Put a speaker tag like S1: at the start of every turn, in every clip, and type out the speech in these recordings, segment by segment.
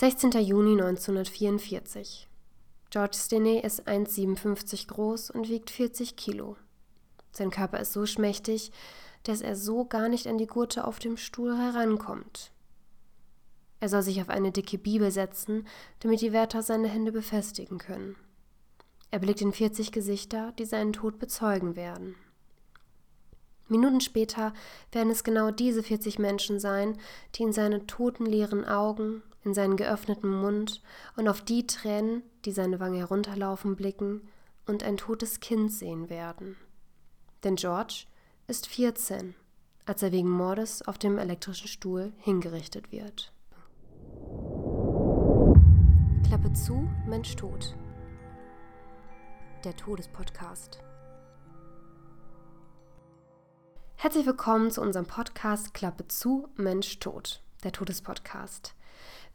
S1: 16. Juni 1944. George Stinney ist 1,57 groß und wiegt 40 Kilo. Sein Körper ist so schmächtig, dass er so gar nicht an die Gurte auf dem Stuhl herankommt. Er soll sich auf eine dicke Bibel setzen, damit die Wärter seine Hände befestigen können. Er blickt in 40 Gesichter, die seinen Tod bezeugen werden. Minuten später werden es genau diese 40 Menschen sein, die in seine toten leeren Augen, in seinen geöffneten Mund und auf die Tränen, die seine Wange herunterlaufen, blicken und ein totes Kind sehen werden. Denn George ist 14, als er wegen Mordes auf dem elektrischen Stuhl hingerichtet wird. Klappe zu, Mensch tot. Der Todespodcast. Herzlich willkommen zu unserem Podcast Klappe zu, Mensch tot. Der Todespodcast.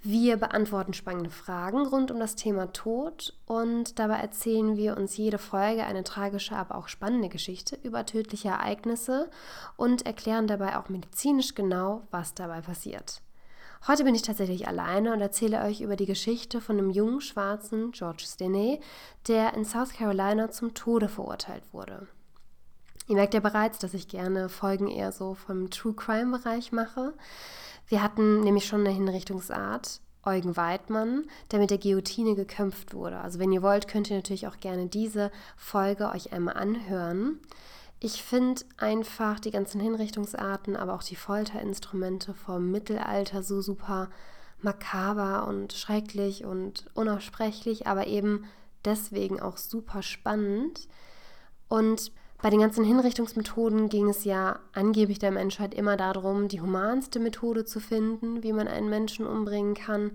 S1: Wir beantworten spannende Fragen rund um das Thema Tod und dabei erzählen wir uns jede Folge eine tragische, aber auch spannende Geschichte über tödliche Ereignisse und erklären dabei auch medizinisch genau, was dabei passiert. Heute bin ich tatsächlich alleine und erzähle euch über die Geschichte von einem jungen schwarzen George Stinney, der in South Carolina zum Tode verurteilt wurde. Ihr merkt ja bereits, dass ich gerne Folgen eher so vom True Crime Bereich mache. Wir hatten nämlich schon eine Hinrichtungsart, Eugen Weidmann, der mit der Guillotine gekämpft wurde. Also wenn ihr wollt, könnt ihr natürlich auch gerne diese Folge euch einmal anhören. Ich finde einfach die ganzen Hinrichtungsarten, aber auch die Folterinstrumente vom Mittelalter so super makaber und schrecklich und unaussprechlich, aber eben deswegen auch super spannend. Und bei den ganzen Hinrichtungsmethoden ging es ja angeblich der Menschheit immer darum, die humanste Methode zu finden, wie man einen Menschen umbringen kann.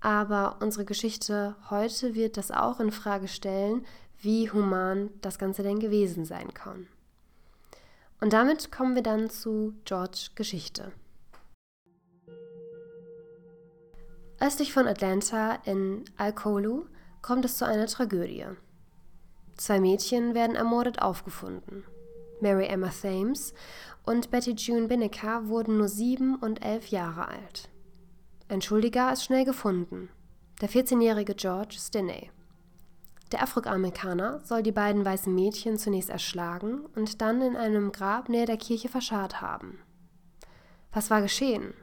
S1: Aber unsere Geschichte heute wird das auch in Frage stellen, wie human das Ganze denn gewesen sein kann. Und damit kommen wir dann zu George Geschichte. Östlich von Atlanta in Alcolu kommt es zu einer Tragödie. Zwei Mädchen werden ermordet aufgefunden. Mary Emma Thames und Betty June Binneker wurden nur sieben und elf Jahre alt. Ein Schuldiger ist schnell gefunden, der 14-jährige George Stinney. Der Afroamerikaner soll die beiden weißen Mädchen zunächst erschlagen und dann in einem Grab näher der Kirche verscharrt haben. Was war geschehen?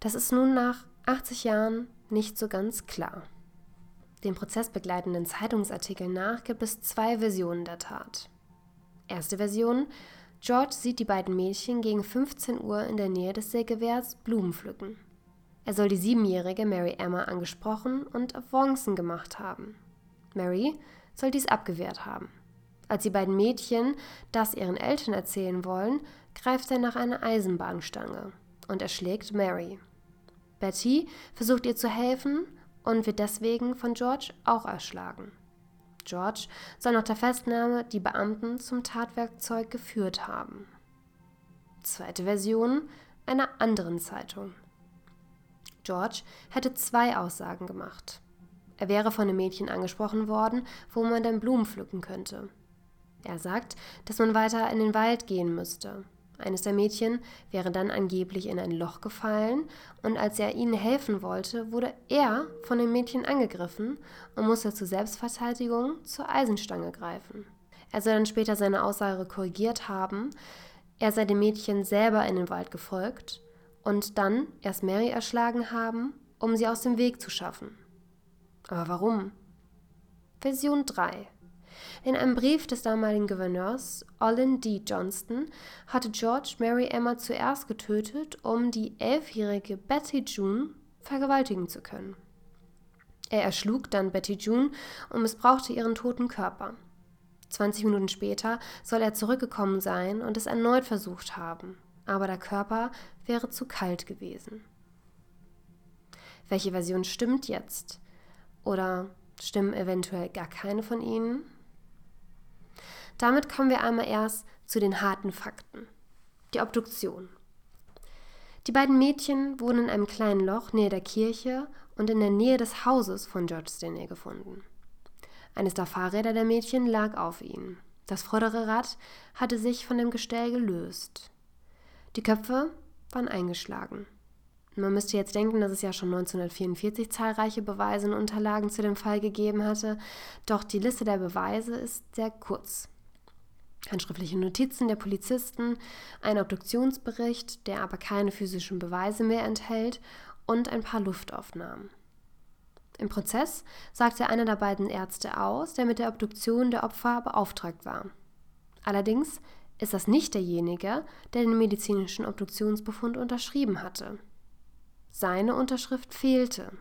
S1: Das ist nun nach 80 Jahren nicht so ganz klar. Den prozessbegleitenden Zeitungsartikeln nach gibt es zwei Versionen der Tat. Erste Version: George sieht die beiden Mädchen gegen 15 Uhr in der Nähe des Sägewehrs Blumen pflücken. Er soll die siebenjährige Mary Emma angesprochen und Avancen gemacht haben. Mary soll dies abgewehrt haben. Als die beiden Mädchen das ihren Eltern erzählen wollen, greift er nach einer Eisenbahnstange und erschlägt Mary. Betty versucht ihr zu helfen, und wird deswegen von George auch erschlagen. George soll nach der Festnahme die Beamten zum Tatwerkzeug geführt haben. Zweite Version einer anderen Zeitung. George hätte zwei Aussagen gemacht. Er wäre von einem Mädchen angesprochen worden, wo man denn Blumen pflücken könnte. Er sagt, dass man weiter in den Wald gehen müsste. Eines der Mädchen wäre dann angeblich in ein Loch gefallen und als er ihnen helfen wollte, wurde er von dem Mädchen angegriffen und musste zur Selbstverteidigung zur Eisenstange greifen. Er soll dann später seine Aussage korrigiert haben, er sei dem Mädchen selber in den Wald gefolgt und dann erst Mary erschlagen haben, um sie aus dem Weg zu schaffen. Aber warum? Version 3 in einem Brief des damaligen Gouverneurs Olin D. Johnston hatte George Mary Emma zuerst getötet, um die elfjährige Betty June vergewaltigen zu können. Er erschlug dann Betty June und missbrauchte ihren toten Körper. 20 Minuten später soll er zurückgekommen sein und es erneut versucht haben, aber der Körper wäre zu kalt gewesen. Welche Version stimmt jetzt? Oder stimmen eventuell gar keine von ihnen? Damit kommen wir einmal erst zu den harten Fakten. Die Obduktion. Die beiden Mädchen wurden in einem kleinen Loch nähe der Kirche und in der Nähe des Hauses von George Stanley gefunden. Eines der Fahrräder der Mädchen lag auf ihnen. Das vordere Rad hatte sich von dem Gestell gelöst. Die Köpfe waren eingeschlagen. Man müsste jetzt denken, dass es ja schon 1944 zahlreiche Beweise und Unterlagen zu dem Fall gegeben hatte, doch die Liste der Beweise ist sehr kurz. Handschriftliche Notizen der Polizisten, ein Obduktionsbericht, der aber keine physischen Beweise mehr enthält, und ein paar Luftaufnahmen. Im Prozess sagte einer der beiden Ärzte aus, der mit der Obduktion der Opfer beauftragt war. Allerdings ist das nicht derjenige, der den medizinischen Obduktionsbefund unterschrieben hatte. Seine Unterschrift fehlte.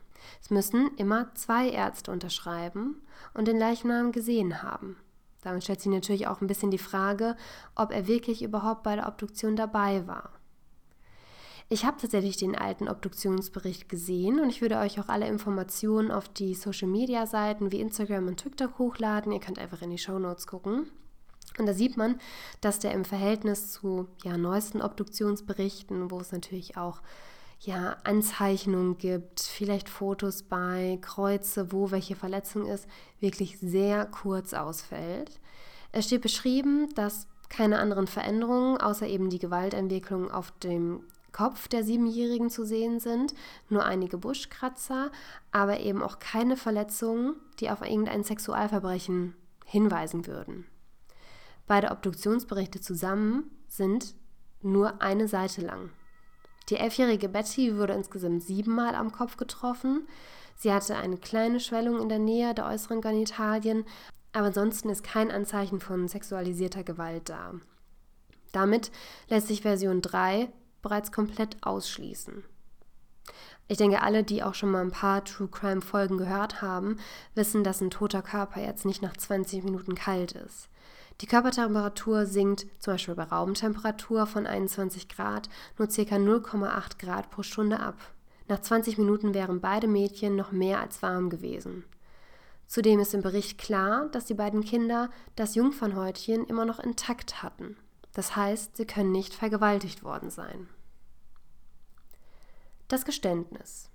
S1: Es müssen immer zwei Ärzte unterschreiben und den Leichnam gesehen haben. Damit stellt sich natürlich auch ein bisschen die Frage, ob er wirklich überhaupt bei der Obduktion dabei war. Ich habe tatsächlich den alten Obduktionsbericht gesehen und ich würde euch auch alle Informationen auf die Social Media Seiten wie Instagram und TikTok hochladen. Ihr könnt einfach in die Show Notes gucken. Und da sieht man, dass der im Verhältnis zu ja, neuesten Obduktionsberichten, wo es natürlich auch ja, Anzeichnungen gibt, vielleicht Fotos bei, Kreuze, wo welche Verletzung ist, wirklich sehr kurz ausfällt. Es steht beschrieben, dass keine anderen Veränderungen außer eben die Gewaltentwicklung auf dem Kopf der Siebenjährigen zu sehen sind, nur einige Buschkratzer, aber eben auch keine Verletzungen, die auf irgendein Sexualverbrechen hinweisen würden. Beide Obduktionsberichte zusammen sind nur eine Seite lang. Die elfjährige Betty wurde insgesamt siebenmal am Kopf getroffen. Sie hatte eine kleine Schwellung in der Nähe der äußeren Genitalien, aber ansonsten ist kein Anzeichen von sexualisierter Gewalt da. Damit lässt sich Version 3 bereits komplett ausschließen. Ich denke, alle, die auch schon mal ein paar True Crime Folgen gehört haben, wissen, dass ein toter Körper jetzt nicht nach 20 Minuten kalt ist. Die Körpertemperatur sinkt zum Beispiel bei Raumtemperatur von 21 Grad nur ca. 0,8 Grad pro Stunde ab. Nach 20 Minuten wären beide Mädchen noch mehr als warm gewesen. Zudem ist im Bericht klar, dass die beiden Kinder das Jungfernhäutchen immer noch intakt hatten. Das heißt, sie können nicht vergewaltigt worden sein. Das Geständnis.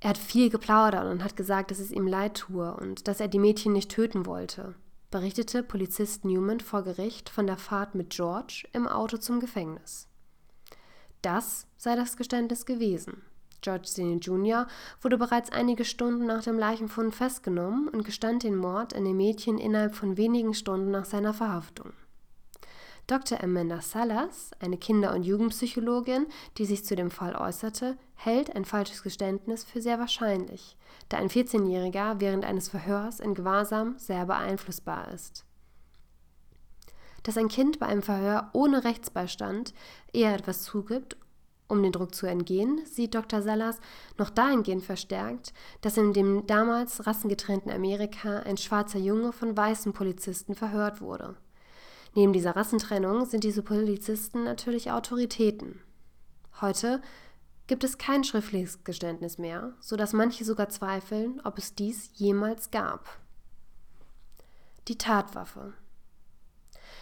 S1: Er hat viel geplaudert und hat gesagt, dass es ihm leid tue und dass er die Mädchen nicht töten wollte berichtete Polizist Newman vor Gericht von der Fahrt mit George im Auto zum Gefängnis. Das sei das Geständnis gewesen. George Senior Jr. wurde bereits einige Stunden nach dem Leichenfund festgenommen und gestand den Mord an den Mädchen innerhalb von wenigen Stunden nach seiner Verhaftung. Dr. Amanda Salas, eine Kinder- und Jugendpsychologin, die sich zu dem Fall äußerte, hält ein falsches Geständnis für sehr wahrscheinlich, da ein 14-Jähriger während eines Verhörs in Gewahrsam sehr beeinflussbar ist. Dass ein Kind bei einem Verhör ohne Rechtsbeistand eher etwas zugibt, um den Druck zu entgehen, sieht Dr. Salas noch dahingehend verstärkt, dass in dem damals rassengetrennten Amerika ein schwarzer Junge von weißen Polizisten verhört wurde. Neben dieser Rassentrennung sind diese Polizisten natürlich Autoritäten. Heute gibt es kein schriftliches Geständnis mehr, sodass manche sogar zweifeln, ob es dies jemals gab. Die Tatwaffe.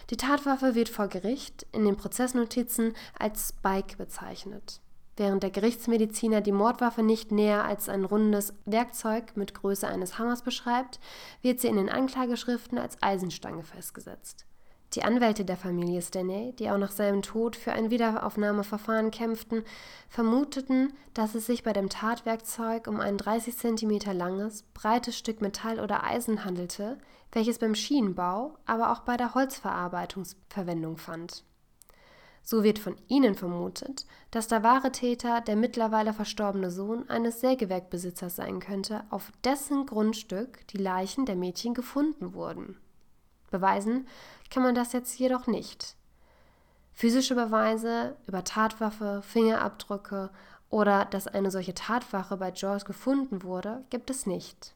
S1: Die Tatwaffe wird vor Gericht in den Prozessnotizen als Spike bezeichnet. Während der Gerichtsmediziner die Mordwaffe nicht näher als ein rundes Werkzeug mit Größe eines Hammers beschreibt, wird sie in den Anklageschriften als Eisenstange festgesetzt. Die Anwälte der Familie Stanley, die auch nach seinem Tod für ein Wiederaufnahmeverfahren kämpften, vermuteten, dass es sich bei dem Tatwerkzeug um ein 30 cm langes, breites Stück Metall oder Eisen handelte, welches beim Schienenbau, aber auch bei der Holzverarbeitung Verwendung fand. So wird von ihnen vermutet, dass der wahre Täter der mittlerweile verstorbene Sohn eines Sägewerkbesitzers sein könnte, auf dessen Grundstück die Leichen der Mädchen gefunden wurden. Beweisen kann man das jetzt jedoch nicht. Physische Beweise über Tatwaffe, Fingerabdrücke oder dass eine solche Tatwaffe bei George gefunden wurde, gibt es nicht.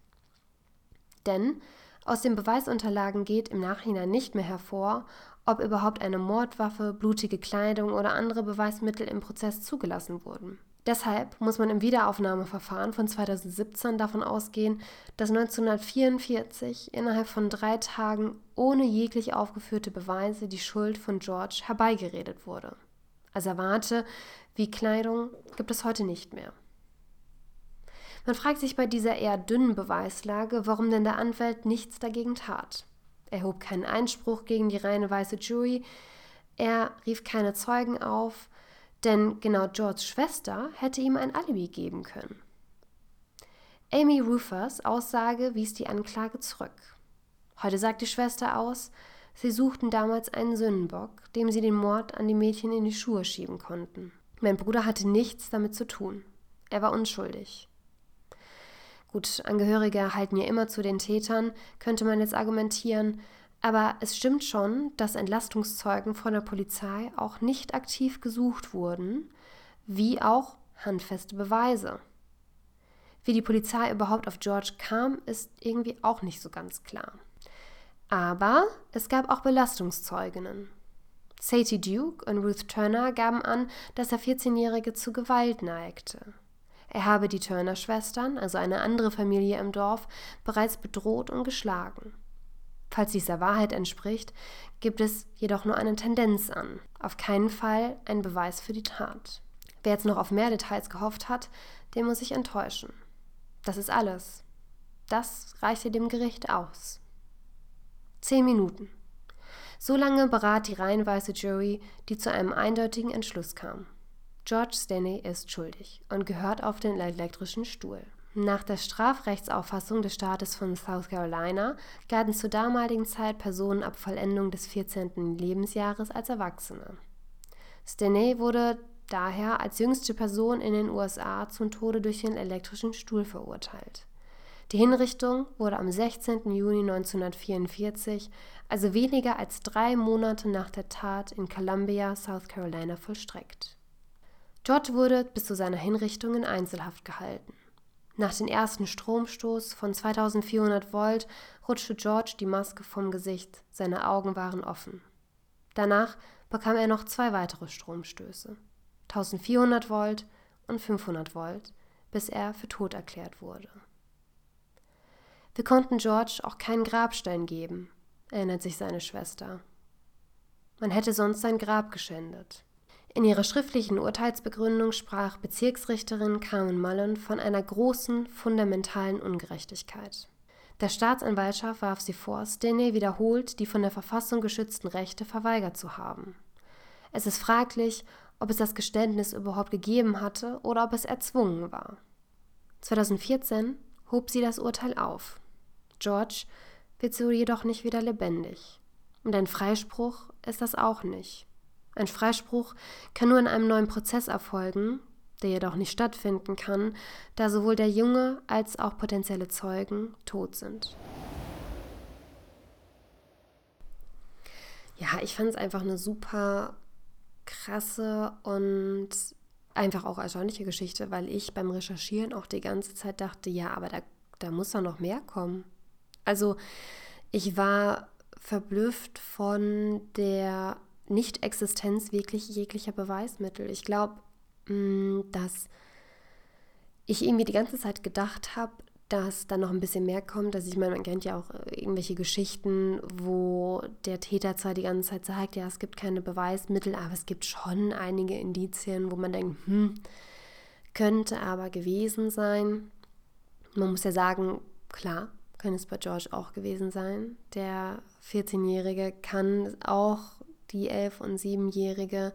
S1: Denn aus den Beweisunterlagen geht im Nachhinein nicht mehr hervor, ob überhaupt eine Mordwaffe, blutige Kleidung oder andere Beweismittel im Prozess zugelassen wurden. Deshalb muss man im Wiederaufnahmeverfahren von 2017 davon ausgehen, dass 1944 innerhalb von drei Tagen ohne jeglich aufgeführte Beweise die Schuld von George herbeigeredet wurde. Asservate wie Kleidung gibt es heute nicht mehr. Man fragt sich bei dieser eher dünnen Beweislage, warum denn der Anwalt nichts dagegen tat. Er hob keinen Einspruch gegen die reine weiße Jury, er rief keine Zeugen auf, Denn genau Georges Schwester hätte ihm ein Alibi geben können. Amy Rufers Aussage wies die Anklage zurück. Heute sagt die Schwester aus, sie suchten damals einen Sündenbock, dem sie den Mord an die Mädchen in die Schuhe schieben konnten. Mein Bruder hatte nichts damit zu tun. Er war unschuldig. Gut, Angehörige halten ja immer zu den Tätern, könnte man jetzt argumentieren, aber es stimmt schon, dass Entlastungszeugen von der Polizei auch nicht aktiv gesucht wurden, wie auch handfeste Beweise. Wie die Polizei überhaupt auf George kam, ist irgendwie auch nicht so ganz klar. Aber es gab auch Belastungszeuginnen. Sadie Duke und Ruth Turner gaben an, dass der 14-Jährige zu Gewalt neigte. Er habe die Turner-Schwestern, also eine andere Familie im Dorf, bereits bedroht und geschlagen. Falls dies der Wahrheit entspricht, gibt es jedoch nur eine Tendenz an, auf keinen Fall ein Beweis für die Tat. Wer jetzt noch auf mehr Details gehofft hat, den muss ich enttäuschen. Das ist alles. Das reichte dem Gericht aus. Zehn Minuten. So lange berat die reihenweise Jury, die zu einem eindeutigen Entschluss kam. George Stanley ist schuldig und gehört auf den elektrischen Stuhl. Nach der Strafrechtsauffassung des Staates von South Carolina galten zur damaligen Zeit Personen ab Vollendung des 14. Lebensjahres als Erwachsene. Stanley wurde daher als jüngste Person in den USA zum Tode durch den elektrischen Stuhl verurteilt. Die Hinrichtung wurde am 16. Juni 1944, also weniger als drei Monate nach der Tat in Columbia, South Carolina, vollstreckt. George wurde bis zu seiner Hinrichtung in Einzelhaft gehalten. Nach dem ersten Stromstoß von 2400 Volt rutschte George die Maske vom Gesicht, seine Augen waren offen. Danach bekam er noch zwei weitere Stromstöße, 1400 Volt und 500 Volt, bis er für tot erklärt wurde. Wir konnten George auch keinen Grabstein geben, erinnert sich seine Schwester. Man hätte sonst sein Grab geschändet. In ihrer schriftlichen Urteilsbegründung sprach Bezirksrichterin Carmen Mullen von einer großen, fundamentalen Ungerechtigkeit. Der Staatsanwaltschaft warf sie vor, Stinney wiederholt die von der Verfassung geschützten Rechte verweigert zu haben. Es ist fraglich, ob es das Geständnis überhaupt gegeben hatte oder ob es erzwungen war. 2014 hob sie das Urteil auf. George wird so jedoch nicht wieder lebendig. Und ein Freispruch ist das auch nicht. Ein Freispruch kann nur in einem neuen Prozess erfolgen, der jedoch nicht stattfinden kann, da sowohl der Junge als auch potenzielle Zeugen tot sind. Ja, ich fand es einfach eine super krasse und einfach auch erstaunliche Geschichte, weil ich beim Recherchieren auch die ganze Zeit dachte, ja, aber da, da muss doch noch mehr kommen. Also ich war verblüfft von der nicht-Existenz wirklich jeglicher Beweismittel. Ich glaube, mm, dass ich irgendwie die ganze Zeit gedacht habe, dass da noch ein bisschen mehr kommt. Also ich meine, man kennt ja auch äh, irgendwelche Geschichten, wo der Täter zwar die ganze Zeit sagt, ja, es gibt keine Beweismittel, aber es gibt schon einige Indizien, wo man denkt, hm, könnte aber gewesen sein. Man muss ja sagen, klar, kann es bei George auch gewesen sein. Der 14-Jährige kann auch die elf- und siebenjährige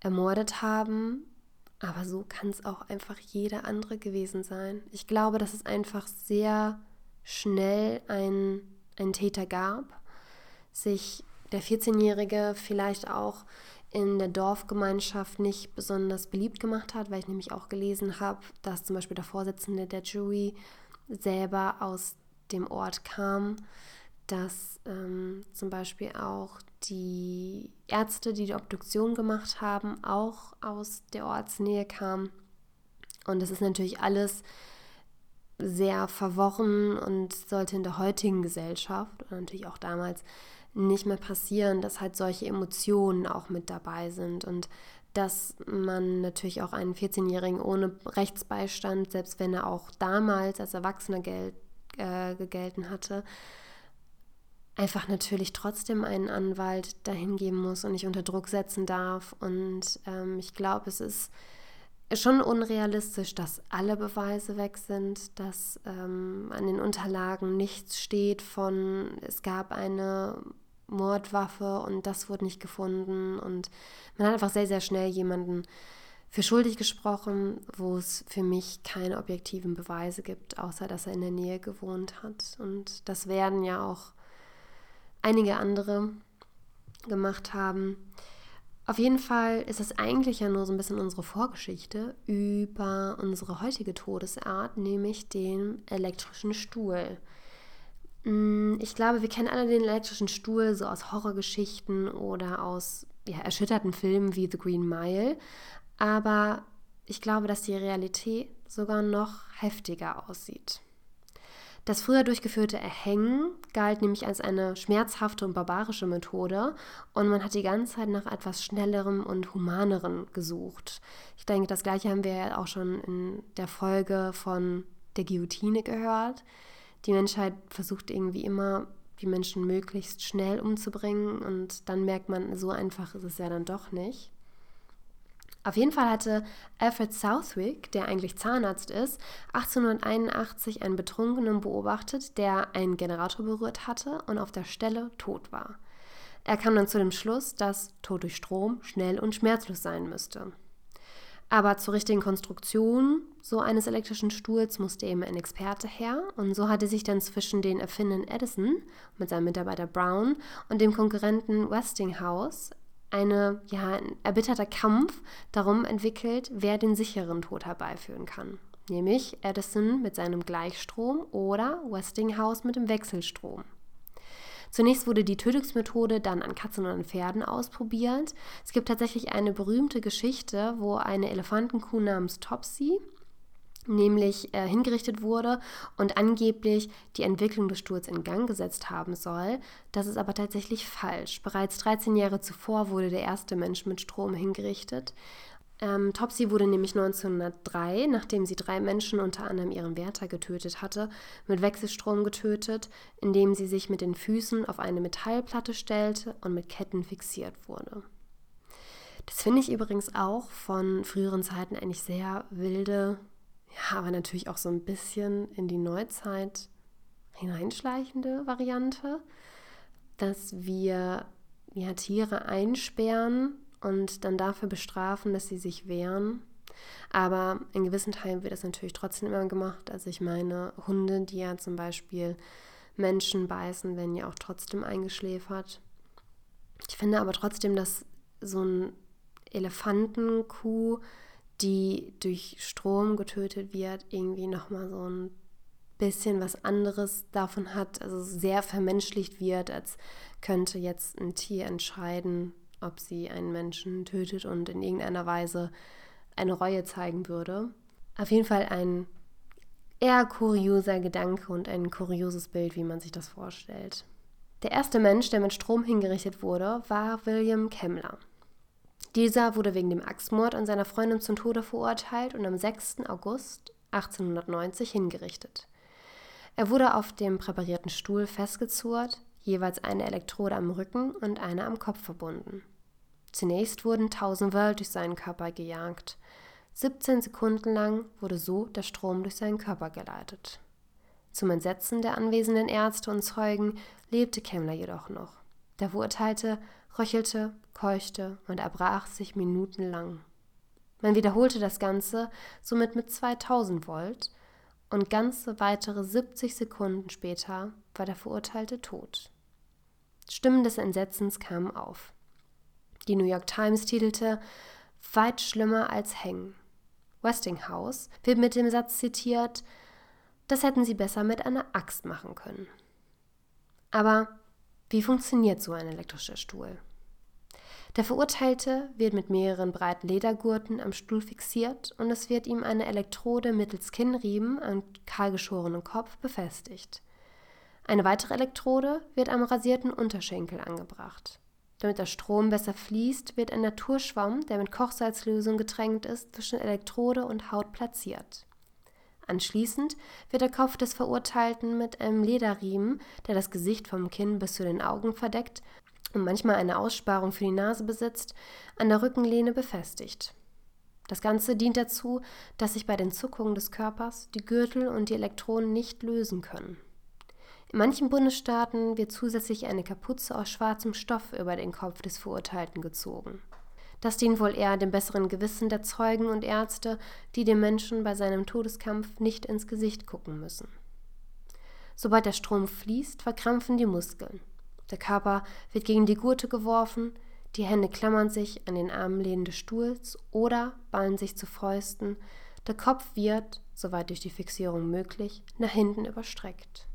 S1: ermordet haben. Aber so kann es auch einfach jeder andere gewesen sein. Ich glaube, dass es einfach sehr schnell ein, einen Täter gab, sich der 14-Jährige vielleicht auch in der Dorfgemeinschaft nicht besonders beliebt gemacht hat, weil ich nämlich auch gelesen habe, dass zum Beispiel der Vorsitzende der Jury selber aus dem Ort kam, dass ähm, zum Beispiel auch die Ärzte, die die Obduktion gemacht haben, auch aus der Ortsnähe kamen. Und das ist natürlich alles sehr verworren und sollte in der heutigen Gesellschaft und natürlich auch damals nicht mehr passieren, dass halt solche Emotionen auch mit dabei sind und dass man natürlich auch einen 14-Jährigen ohne Rechtsbeistand, selbst wenn er auch damals als Erwachsener gel äh, gegelten hatte, einfach natürlich trotzdem einen Anwalt dahin geben muss und nicht unter Druck setzen darf. Und ähm, ich glaube, es ist schon unrealistisch, dass alle Beweise weg sind, dass ähm, an den Unterlagen nichts steht von, es gab eine Mordwaffe und das wurde nicht gefunden. Und man hat einfach sehr, sehr schnell jemanden für schuldig gesprochen, wo es für mich keine objektiven Beweise gibt, außer dass er in der Nähe gewohnt hat. Und das werden ja auch einige andere gemacht haben. Auf jeden Fall ist es eigentlich ja nur so ein bisschen unsere Vorgeschichte über unsere heutige Todesart, nämlich den elektrischen Stuhl. Mm, ich glaube, wir kennen alle den elektrischen Stuhl so aus Horrorgeschichten oder aus ja, erschütterten Filmen wie The Green Mile. Aber ich glaube, dass die Realität sogar noch heftiger aussieht. Das früher durchgeführte Erhängen galt nämlich als eine schmerzhafte und barbarische Methode und man hat die ganze Zeit nach etwas Schnellerem und Humanerem gesucht. Ich denke, das gleiche haben wir ja auch schon in der Folge von der Guillotine gehört. Die Menschheit versucht irgendwie immer, die Menschen möglichst schnell umzubringen und dann merkt man, so einfach ist es ja dann doch nicht. Auf jeden Fall hatte Alfred Southwick, der eigentlich Zahnarzt ist, 1881 einen Betrunkenen beobachtet, der einen Generator berührt hatte und auf der Stelle tot war. Er kam dann zu dem Schluss, dass Tod durch Strom schnell und schmerzlos sein müsste. Aber zur richtigen Konstruktion so eines elektrischen Stuhls musste eben ein Experte her und so hatte sich dann zwischen den Erfindern Edison mit seinem Mitarbeiter Brown und dem Konkurrenten Westinghouse eine, ja, ein erbitterter Kampf darum entwickelt, wer den sicheren Tod herbeiführen kann. Nämlich Edison mit seinem Gleichstrom oder Westinghouse mit dem Wechselstrom. Zunächst wurde die Tötungsmethode dann an Katzen und an Pferden ausprobiert. Es gibt tatsächlich eine berühmte Geschichte, wo eine Elefantenkuh namens Topsy nämlich äh, hingerichtet wurde und angeblich die Entwicklung des Stuhls in Gang gesetzt haben soll. Das ist aber tatsächlich falsch. Bereits 13 Jahre zuvor wurde der erste Mensch mit Strom hingerichtet. Ähm, Topsy wurde nämlich 1903, nachdem sie drei Menschen, unter anderem ihren Wärter, getötet hatte, mit Wechselstrom getötet, indem sie sich mit den Füßen auf eine Metallplatte stellte und mit Ketten fixiert wurde. Das finde ich übrigens auch von früheren Zeiten eigentlich sehr wilde ja, aber natürlich auch so ein bisschen in die Neuzeit hineinschleichende Variante, dass wir ja, Tiere einsperren und dann dafür bestrafen, dass sie sich wehren. Aber in gewissen Teilen wird das natürlich trotzdem immer gemacht. Also ich meine, Hunde, die ja zum Beispiel Menschen beißen, werden ja auch trotzdem eingeschläfert. Ich finde aber trotzdem, dass so ein Elefantenkuh die durch Strom getötet wird, irgendwie nochmal so ein bisschen was anderes davon hat, also sehr vermenschlicht wird, als könnte jetzt ein Tier entscheiden, ob sie einen Menschen tötet und in irgendeiner Weise eine Reue zeigen würde. Auf jeden Fall ein eher kurioser Gedanke und ein kurioses Bild, wie man sich das vorstellt. Der erste Mensch, der mit Strom hingerichtet wurde, war William Kemmler. Dieser wurde wegen dem Axtmord an seiner Freundin zum Tode verurteilt und am 6. August 1890 hingerichtet. Er wurde auf dem präparierten Stuhl festgezurrt, jeweils eine Elektrode am Rücken und eine am Kopf verbunden. Zunächst wurden 1000 Volt durch seinen Körper gejagt. 17 Sekunden lang wurde so der Strom durch seinen Körper geleitet. Zum Entsetzen der anwesenden Ärzte und Zeugen lebte Kemmler jedoch noch. Der Verurteilte röchelte, keuchte und erbrach sich minutenlang. Man wiederholte das Ganze somit mit 2000 Volt und ganze weitere 70 Sekunden später war der Verurteilte tot. Stimmen des Entsetzens kamen auf. Die New York Times titelte Weit schlimmer als Hängen. Westinghouse wird mit dem Satz zitiert, das hätten sie besser mit einer Axt machen können. Aber wie funktioniert so ein elektrischer Stuhl? Der Verurteilte wird mit mehreren breiten Ledergurten am Stuhl fixiert und es wird ihm eine Elektrode mittels Kinnriemen am kahlgeschorenen Kopf befestigt. Eine weitere Elektrode wird am rasierten Unterschenkel angebracht. Damit der Strom besser fließt, wird ein Naturschwamm, der mit Kochsalzlösung getränkt ist, zwischen Elektrode und Haut platziert. Anschließend wird der Kopf des Verurteilten mit einem Lederriemen, der das Gesicht vom Kinn bis zu den Augen verdeckt und manchmal eine Aussparung für die Nase besitzt, an der Rückenlehne befestigt. Das Ganze dient dazu, dass sich bei den Zuckungen des Körpers die Gürtel und die Elektronen nicht lösen können. In manchen Bundesstaaten wird zusätzlich eine Kapuze aus schwarzem Stoff über den Kopf des Verurteilten gezogen. Das dient wohl eher dem besseren Gewissen der Zeugen und Ärzte, die dem Menschen bei seinem Todeskampf nicht ins Gesicht gucken müssen. Sobald der Strom fließt, verkrampfen die Muskeln. Der Körper wird gegen die Gurte geworfen, die Hände klammern sich an den Armlehnen des Stuhls oder ballen sich zu Fäusten, der Kopf wird, soweit durch die Fixierung möglich, nach hinten überstreckt.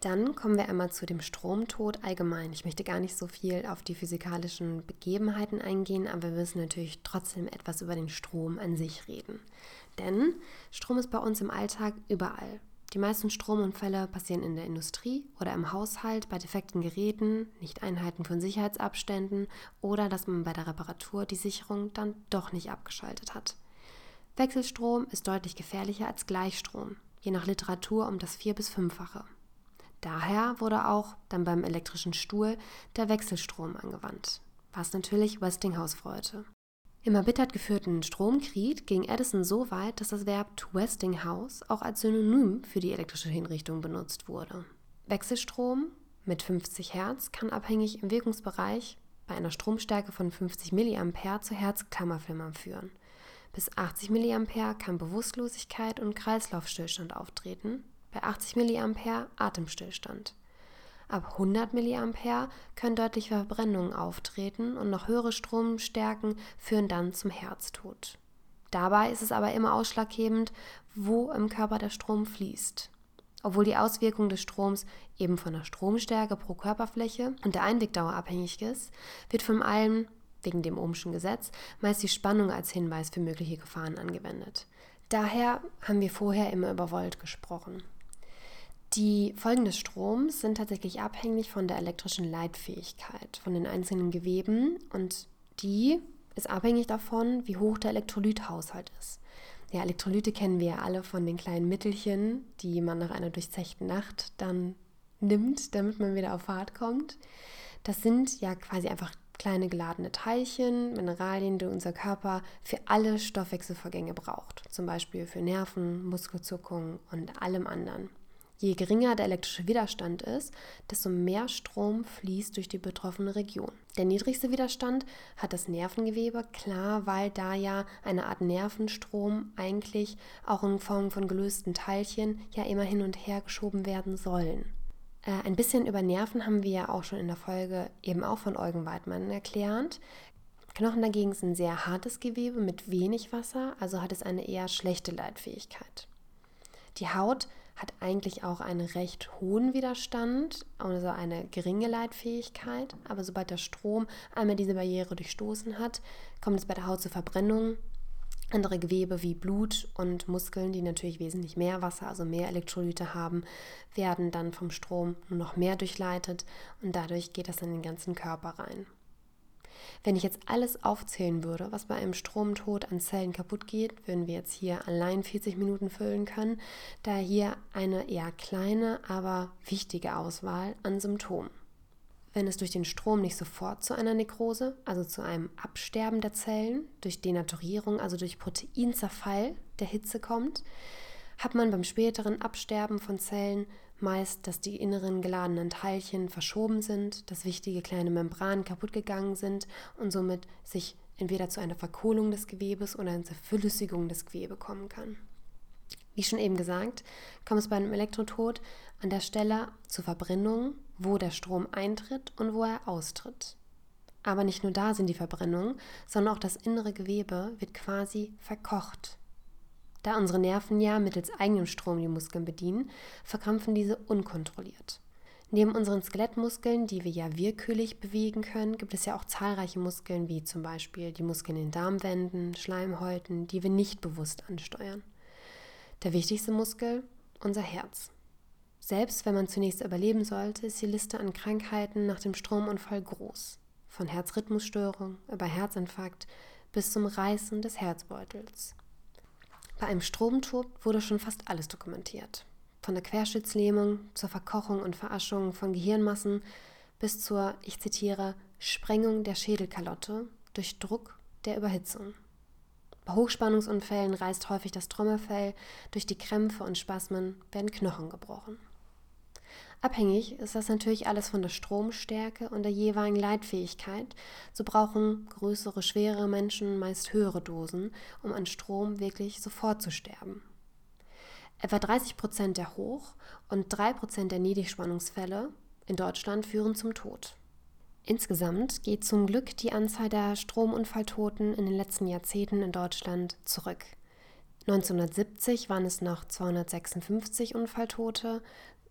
S1: Dann kommen wir einmal zu dem Stromtod allgemein. Ich möchte gar nicht so viel auf die physikalischen Begebenheiten eingehen, aber wir müssen natürlich trotzdem etwas über den Strom an sich reden. Denn Strom ist bei uns im Alltag überall. Die meisten Stromunfälle passieren in der Industrie oder im Haushalt bei defekten Geräten, Nicht-Einhalten von Sicherheitsabständen oder dass man bei der Reparatur die Sicherung dann doch nicht abgeschaltet hat. Wechselstrom ist deutlich gefährlicher als Gleichstrom, je nach Literatur um das vier- bis fünffache. Daher wurde auch dann beim elektrischen Stuhl der Wechselstrom angewandt, was natürlich Westinghouse freute. Im erbittert geführten Stromkrieg ging Edison so weit, dass das Verb to Westinghouse auch als Synonym für die elektrische Hinrichtung benutzt wurde. Wechselstrom mit 50 Hertz kann abhängig im Wirkungsbereich bei einer Stromstärke von 50 mA zu Herzkammerflimmern führen. Bis 80 mA kann Bewusstlosigkeit und Kreislaufstillstand auftreten bei 80 mA Atemstillstand. Ab 100 mA können deutliche Verbrennungen auftreten und noch höhere Stromstärken führen dann zum Herztod. Dabei ist es aber immer ausschlaggebend, wo im Körper der Strom fließt. Obwohl die Auswirkung des Stroms eben von der Stromstärke pro Körperfläche und der Einwegdauer abhängig ist, wird von allem, wegen dem Ohmschen Gesetz, meist die Spannung als Hinweis für mögliche Gefahren angewendet. Daher haben wir vorher immer über Volt gesprochen. Die Folgen des Stroms sind tatsächlich abhängig von der elektrischen Leitfähigkeit von den einzelnen Geweben und die ist abhängig davon, wie hoch der Elektrolythaushalt ist. Ja, Elektrolyte kennen wir ja alle von den kleinen Mittelchen, die man nach einer durchzechten Nacht dann nimmt, damit man wieder auf Fahrt kommt. Das sind ja quasi einfach kleine geladene Teilchen, Mineralien, die unser Körper für alle Stoffwechselvorgänge braucht. Zum Beispiel für Nerven, Muskelzuckung und allem anderen. Je geringer der elektrische Widerstand ist, desto mehr Strom fließt durch die betroffene Region. Der niedrigste Widerstand hat das Nervengewebe, klar, weil da ja eine Art Nervenstrom eigentlich auch in Form von gelösten Teilchen ja immer hin und her geschoben werden sollen. Äh, ein bisschen über Nerven haben wir ja auch schon in der Folge eben auch von Eugen Weidmann erklärt. Knochen dagegen sind sehr hartes Gewebe mit wenig Wasser, also hat es eine eher schlechte Leitfähigkeit. Die Haut hat eigentlich auch einen recht hohen Widerstand, also eine geringe Leitfähigkeit. Aber sobald der Strom einmal diese Barriere durchstoßen hat, kommt es bei der Haut zur Verbrennung. Andere Gewebe wie Blut und Muskeln, die natürlich wesentlich mehr Wasser, also mehr Elektrolyte haben, werden dann vom Strom nur noch mehr durchleitet und dadurch geht das in den ganzen Körper rein. Wenn ich jetzt alles aufzählen würde, was bei einem Stromtod an Zellen kaputt geht, würden wir jetzt hier allein 40 Minuten füllen können, da hier eine eher kleine, aber wichtige Auswahl an Symptomen. Wenn es durch den Strom nicht sofort zu einer Nekrose, also zu einem Absterben der Zellen, durch Denaturierung, also durch Proteinzerfall der Hitze kommt, hat man beim späteren Absterben von Zellen meist, dass die inneren geladenen Teilchen verschoben sind, dass wichtige kleine Membranen kaputt gegangen sind und somit sich entweder zu einer Verkohlung des Gewebes oder einer Verflüssigung des Gewebes kommen kann. Wie schon eben gesagt, kommt es bei einem Elektrotod an der Stelle zur Verbrennung, wo der Strom eintritt und wo er austritt. Aber nicht nur da sind die Verbrennungen, sondern auch das innere Gewebe wird quasi verkocht. Da unsere Nerven ja mittels eigenem Strom die Muskeln bedienen, verkrampfen diese unkontrolliert. Neben unseren Skelettmuskeln, die wir ja willkürlich bewegen können, gibt es ja auch zahlreiche Muskeln, wie zum Beispiel die Muskeln in Darmwänden, Schleimhäuten, die wir nicht bewusst ansteuern. Der wichtigste Muskel, unser Herz. Selbst wenn man zunächst überleben sollte, ist die Liste an Krankheiten nach dem Stromunfall groß. Von Herzrhythmusstörung über Herzinfarkt bis zum Reißen des Herzbeutels. Bei einem Stromtod wurde schon fast alles dokumentiert. Von der Querschnittslähmung zur Verkochung und Veraschung von Gehirnmassen bis zur, ich zitiere, Sprengung der Schädelkalotte durch Druck der Überhitzung. Bei Hochspannungsunfällen reißt häufig das Trommelfell, durch die Krämpfe und Spasmen werden Knochen gebrochen. Abhängig ist das natürlich alles von der Stromstärke und der jeweiligen Leitfähigkeit. So brauchen größere, schwere Menschen meist höhere Dosen, um an Strom wirklich sofort zu sterben. Etwa 30 Prozent der Hoch- und 3 Prozent der Niedrigspannungsfälle in Deutschland führen zum Tod. Insgesamt geht zum Glück die Anzahl der Stromunfalltoten in den letzten Jahrzehnten in Deutschland zurück. 1970 waren es noch 256 Unfalltote,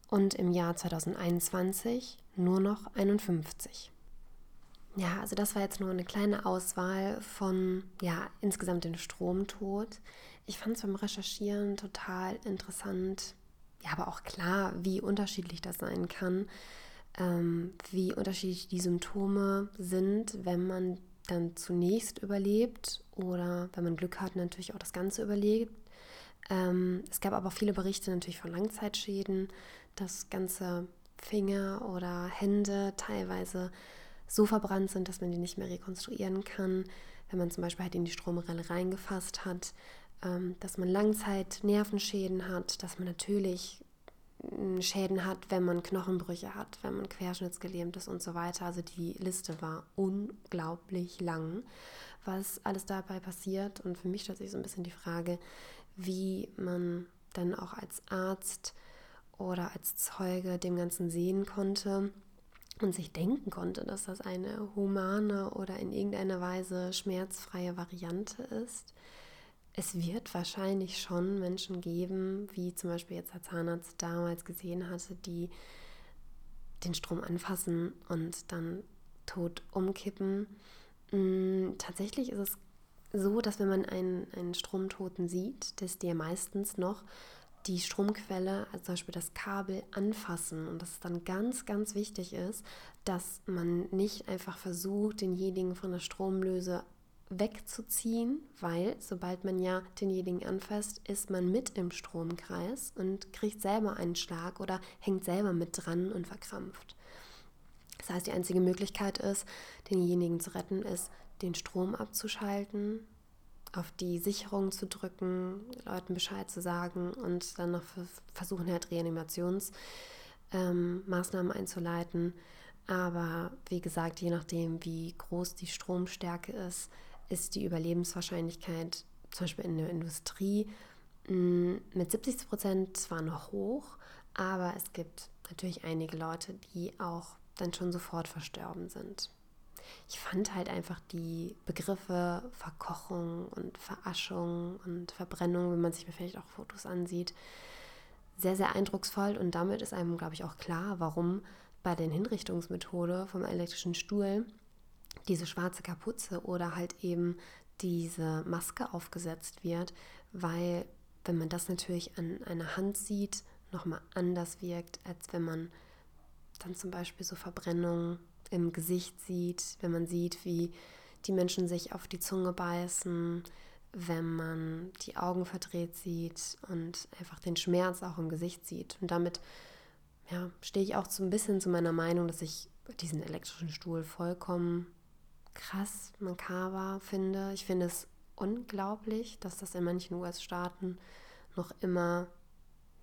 S1: und im Jahr 2021 nur noch 51. Ja, also das war jetzt nur eine kleine Auswahl von, ja, insgesamt den Stromtod. Ich fand es beim Recherchieren total interessant, ja, aber auch klar, wie unterschiedlich das sein kann, ähm, wie unterschiedlich die Symptome sind, wenn man dann zunächst überlebt oder wenn man Glück hat, natürlich auch das Ganze überlebt. Ähm, es gab aber viele Berichte natürlich von Langzeitschäden, dass ganze Finger oder Hände teilweise so verbrannt sind, dass man die nicht mehr rekonstruieren kann. Wenn man zum Beispiel halt in die Stromrelle reingefasst hat, ähm, dass man Langzeit Nervenschäden hat, dass man natürlich hm, Schäden hat, wenn man Knochenbrüche hat, wenn man querschnittsgelähmt ist und so weiter. Also die Liste war unglaublich lang, was alles dabei passiert. Und für mich stellt sich so ein bisschen die Frage, wie man dann auch als Arzt oder als Zeuge dem Ganzen sehen konnte und sich denken konnte, dass das eine humane oder in irgendeiner Weise schmerzfreie Variante ist. Es wird wahrscheinlich schon Menschen geben, wie zum Beispiel jetzt der Zahnarzt damals gesehen hatte, die den Strom anfassen und dann tot umkippen. Mm, tatsächlich ist es so, dass wenn man einen, einen Stromtoten sieht, dass der meistens noch die Stromquelle, also zum Beispiel das Kabel, anfassen. Und dass es dann ganz, ganz wichtig ist, dass man nicht einfach versucht, denjenigen von der Stromlöse wegzuziehen, weil sobald man ja denjenigen anfasst, ist man mit im Stromkreis und kriegt selber einen Schlag oder hängt selber mit dran und verkrampft. Das heißt, die einzige Möglichkeit ist, denjenigen zu retten, ist, den Strom abzuschalten, auf die Sicherung zu drücken, Leuten Bescheid zu sagen und dann noch versuchen halt Reanimationsmaßnahmen ähm, einzuleiten. Aber wie gesagt, je nachdem, wie groß die Stromstärke ist, ist die Überlebenswahrscheinlichkeit zum Beispiel in der Industrie mm, mit 70 Prozent zwar noch hoch, aber es gibt natürlich einige Leute, die auch dann schon sofort verstorben sind ich fand halt einfach die Begriffe Verkochung und Veraschung und Verbrennung, wenn man sich vielleicht auch Fotos ansieht, sehr, sehr eindrucksvoll. Und damit ist einem, glaube ich, auch klar, warum bei den Hinrichtungsmethode vom elektrischen Stuhl diese schwarze Kapuze oder halt eben diese Maske aufgesetzt wird, weil wenn man das natürlich an einer Hand sieht, nochmal anders wirkt, als wenn man dann zum Beispiel so Verbrennungen im Gesicht sieht, wenn man sieht, wie die Menschen sich auf die Zunge beißen, wenn man die Augen verdreht sieht und einfach den Schmerz auch im Gesicht sieht. Und damit ja, stehe ich auch so ein bisschen zu meiner Meinung, dass ich diesen elektrischen Stuhl vollkommen krass, makaber finde. Ich finde es unglaublich, dass das in manchen US-Staaten noch immer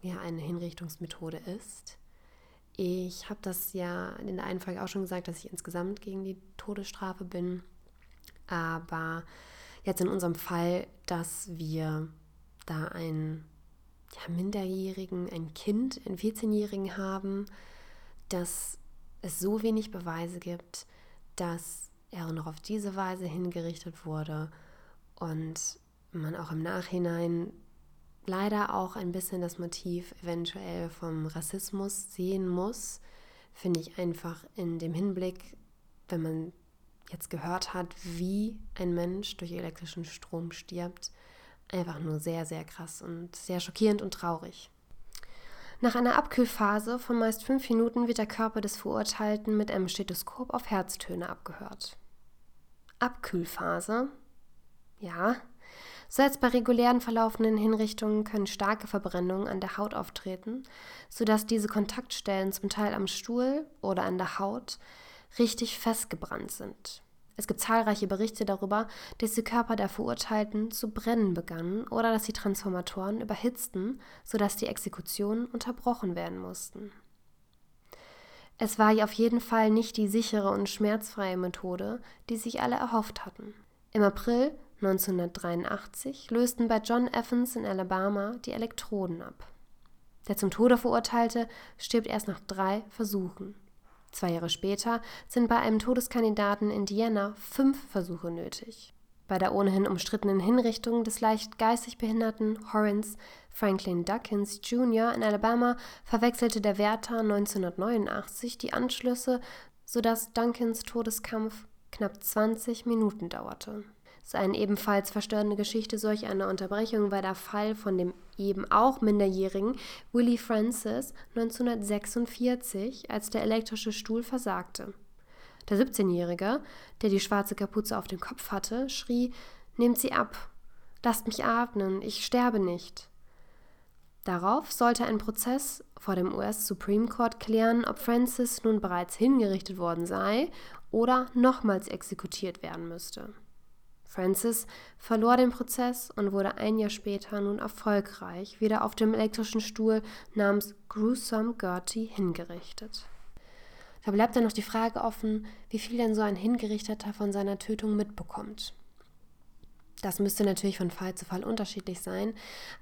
S1: ja, eine Hinrichtungsmethode ist. Ich habe das ja in der einen Folge auch schon gesagt, dass ich insgesamt gegen die Todesstrafe bin. Aber jetzt in unserem Fall, dass wir da einen ja, Minderjährigen, ein Kind, einen 14-Jährigen haben, dass es so wenig Beweise gibt, dass er noch auf diese Weise hingerichtet wurde und man auch im Nachhinein leider auch ein bisschen das Motiv eventuell vom Rassismus sehen muss, finde ich einfach in dem Hinblick, wenn man jetzt gehört hat, wie ein Mensch durch elektrischen Strom stirbt, einfach nur sehr, sehr krass und sehr schockierend und traurig. Nach einer Abkühlphase von meist fünf Minuten wird der Körper des Verurteilten mit einem Stethoskop auf Herztöne abgehört. Abkühlphase? Ja, so als bei regulären verlaufenden Hinrichtungen können starke Verbrennungen an der Haut auftreten, sodass diese Kontaktstellen zum Teil am Stuhl oder an der Haut richtig festgebrannt sind. Es gibt zahlreiche Berichte darüber, dass die Körper der Verurteilten zu brennen begannen oder dass die Transformatoren überhitzten, sodass die Exekutionen unterbrochen werden mussten. Es war auf jeden Fall nicht die sichere und schmerzfreie Methode, die sich alle erhofft hatten. Im April 1983 lösten bei John Evans in Alabama die Elektroden ab. Der zum Tode Verurteilte stirbt erst nach drei Versuchen. Zwei Jahre später sind bei einem Todeskandidaten in Indiana fünf Versuche nötig. Bei der ohnehin umstrittenen Hinrichtung des leicht geistig behinderten Horace Franklin Duckins Jr. in Alabama verwechselte der Wärter 1989 die Anschlüsse, sodass Duncans Todeskampf knapp 20 Minuten dauerte. So eine ebenfalls verstörende Geschichte solch einer Unterbrechung war der Fall von dem eben auch minderjährigen Willie Francis 1946, als der elektrische Stuhl versagte. Der 17-Jährige, der die schwarze Kapuze auf dem Kopf hatte, schrie: Nehmt sie ab! Lasst mich atmen! Ich sterbe nicht! Darauf sollte ein Prozess vor dem US Supreme Court klären, ob Francis nun bereits hingerichtet worden sei oder nochmals exekutiert werden müsste. Francis verlor den Prozess und wurde ein Jahr später nun erfolgreich wieder auf dem elektrischen Stuhl namens Gruesome Gertie hingerichtet. Da bleibt dann noch die Frage offen, wie viel denn so ein Hingerichteter von seiner Tötung mitbekommt. Das müsste natürlich von Fall zu Fall unterschiedlich sein,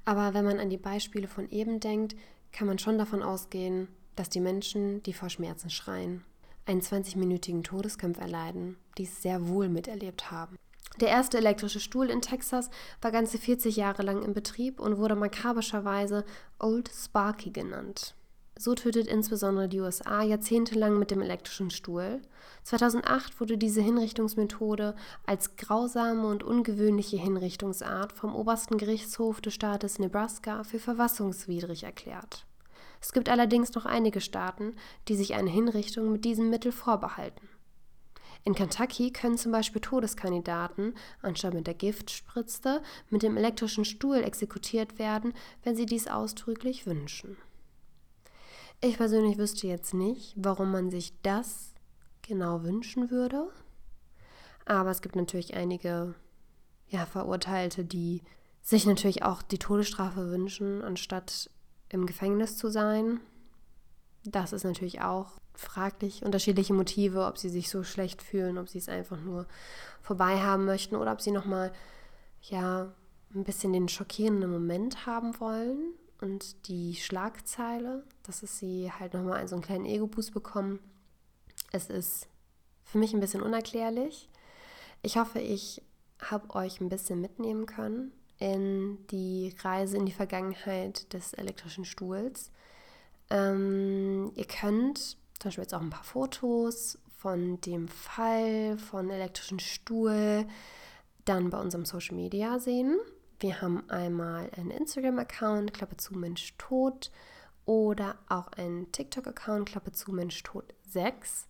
S1: aber wenn man an die Beispiele von eben denkt, kann man schon davon ausgehen, dass die Menschen, die vor Schmerzen schreien, einen 20-minütigen Todeskampf erleiden, dies sehr wohl miterlebt haben. Der erste elektrische Stuhl in Texas war ganze 40 Jahre lang in Betrieb und wurde makabischerweise Old Sparky genannt. So tötet insbesondere die USA jahrzehntelang mit dem elektrischen Stuhl. 2008 wurde diese Hinrichtungsmethode als grausame und ungewöhnliche Hinrichtungsart vom obersten Gerichtshof des Staates Nebraska für verfassungswidrig erklärt. Es gibt allerdings noch einige Staaten, die sich eine Hinrichtung mit diesem Mittel vorbehalten. In Kentucky können zum Beispiel Todeskandidaten, anstatt mit der Giftspritze, mit dem elektrischen Stuhl exekutiert werden, wenn sie dies ausdrücklich wünschen. Ich persönlich wüsste jetzt nicht, warum man sich das genau wünschen würde. Aber es gibt natürlich einige ja, Verurteilte, die sich natürlich auch die Todesstrafe wünschen, anstatt im Gefängnis zu sein. Das ist natürlich auch fraglich. Unterschiedliche Motive, ob sie sich so schlecht fühlen, ob sie es einfach nur vorbei haben möchten oder ob sie nochmal, ja, ein bisschen den schockierenden Moment haben wollen und die Schlagzeile, dass es sie halt nochmal so einen kleinen Ego-Boost bekommen. Es ist für mich ein bisschen unerklärlich. Ich hoffe, ich habe euch ein bisschen mitnehmen können in die Reise in die Vergangenheit des elektrischen Stuhls. Ähm, ihr könnt zum Beispiel jetzt auch ein paar Fotos von dem Fall von elektrischen Stuhl dann bei unserem Social Media sehen. Wir haben einmal einen Instagram-Account, Klappe zu Mensch tot, oder auch einen TikTok-Account, Klappe zu Mensch tot 6.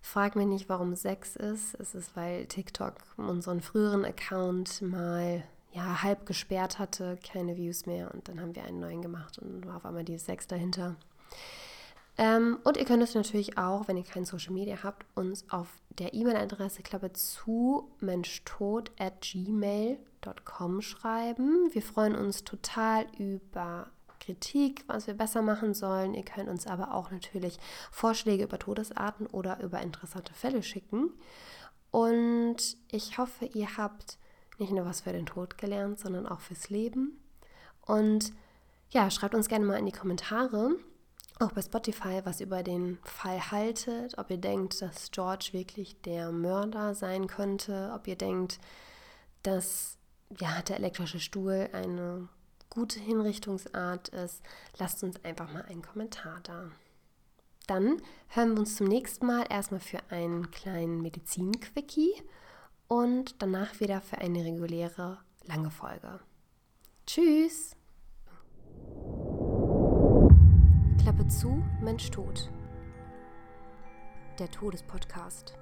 S1: Frag mich nicht, warum 6 ist. Es ist, weil TikTok unseren früheren Account mal ja, halb gesperrt hatte, keine Views mehr und dann haben wir einen neuen gemacht und war auf einmal die 6 dahinter. Ähm, und ihr könnt es natürlich auch, wenn ihr kein Social Media habt, uns auf der E-Mail-Adresse Klappe zu menschtot at gmail.com schreiben. Wir freuen uns total über Kritik, was wir besser machen sollen. Ihr könnt uns aber auch natürlich Vorschläge über Todesarten oder über interessante Fälle schicken. Und ich hoffe, ihr habt nicht nur was für den Tod gelernt, sondern auch fürs Leben. Und ja, schreibt uns gerne mal in die Kommentare, auch bei Spotify, was über den Fall haltet, ob ihr denkt, dass George wirklich der Mörder sein könnte, ob ihr denkt, dass ja, der elektrische Stuhl eine gute Hinrichtungsart ist. Lasst uns einfach mal einen Kommentar da. Dann hören wir uns zum nächsten Mal erstmal für einen kleinen Medizin-Quickie und danach wieder für eine reguläre lange Folge. Tschüss! Klappe zu, Mensch tot. Der Todespodcast.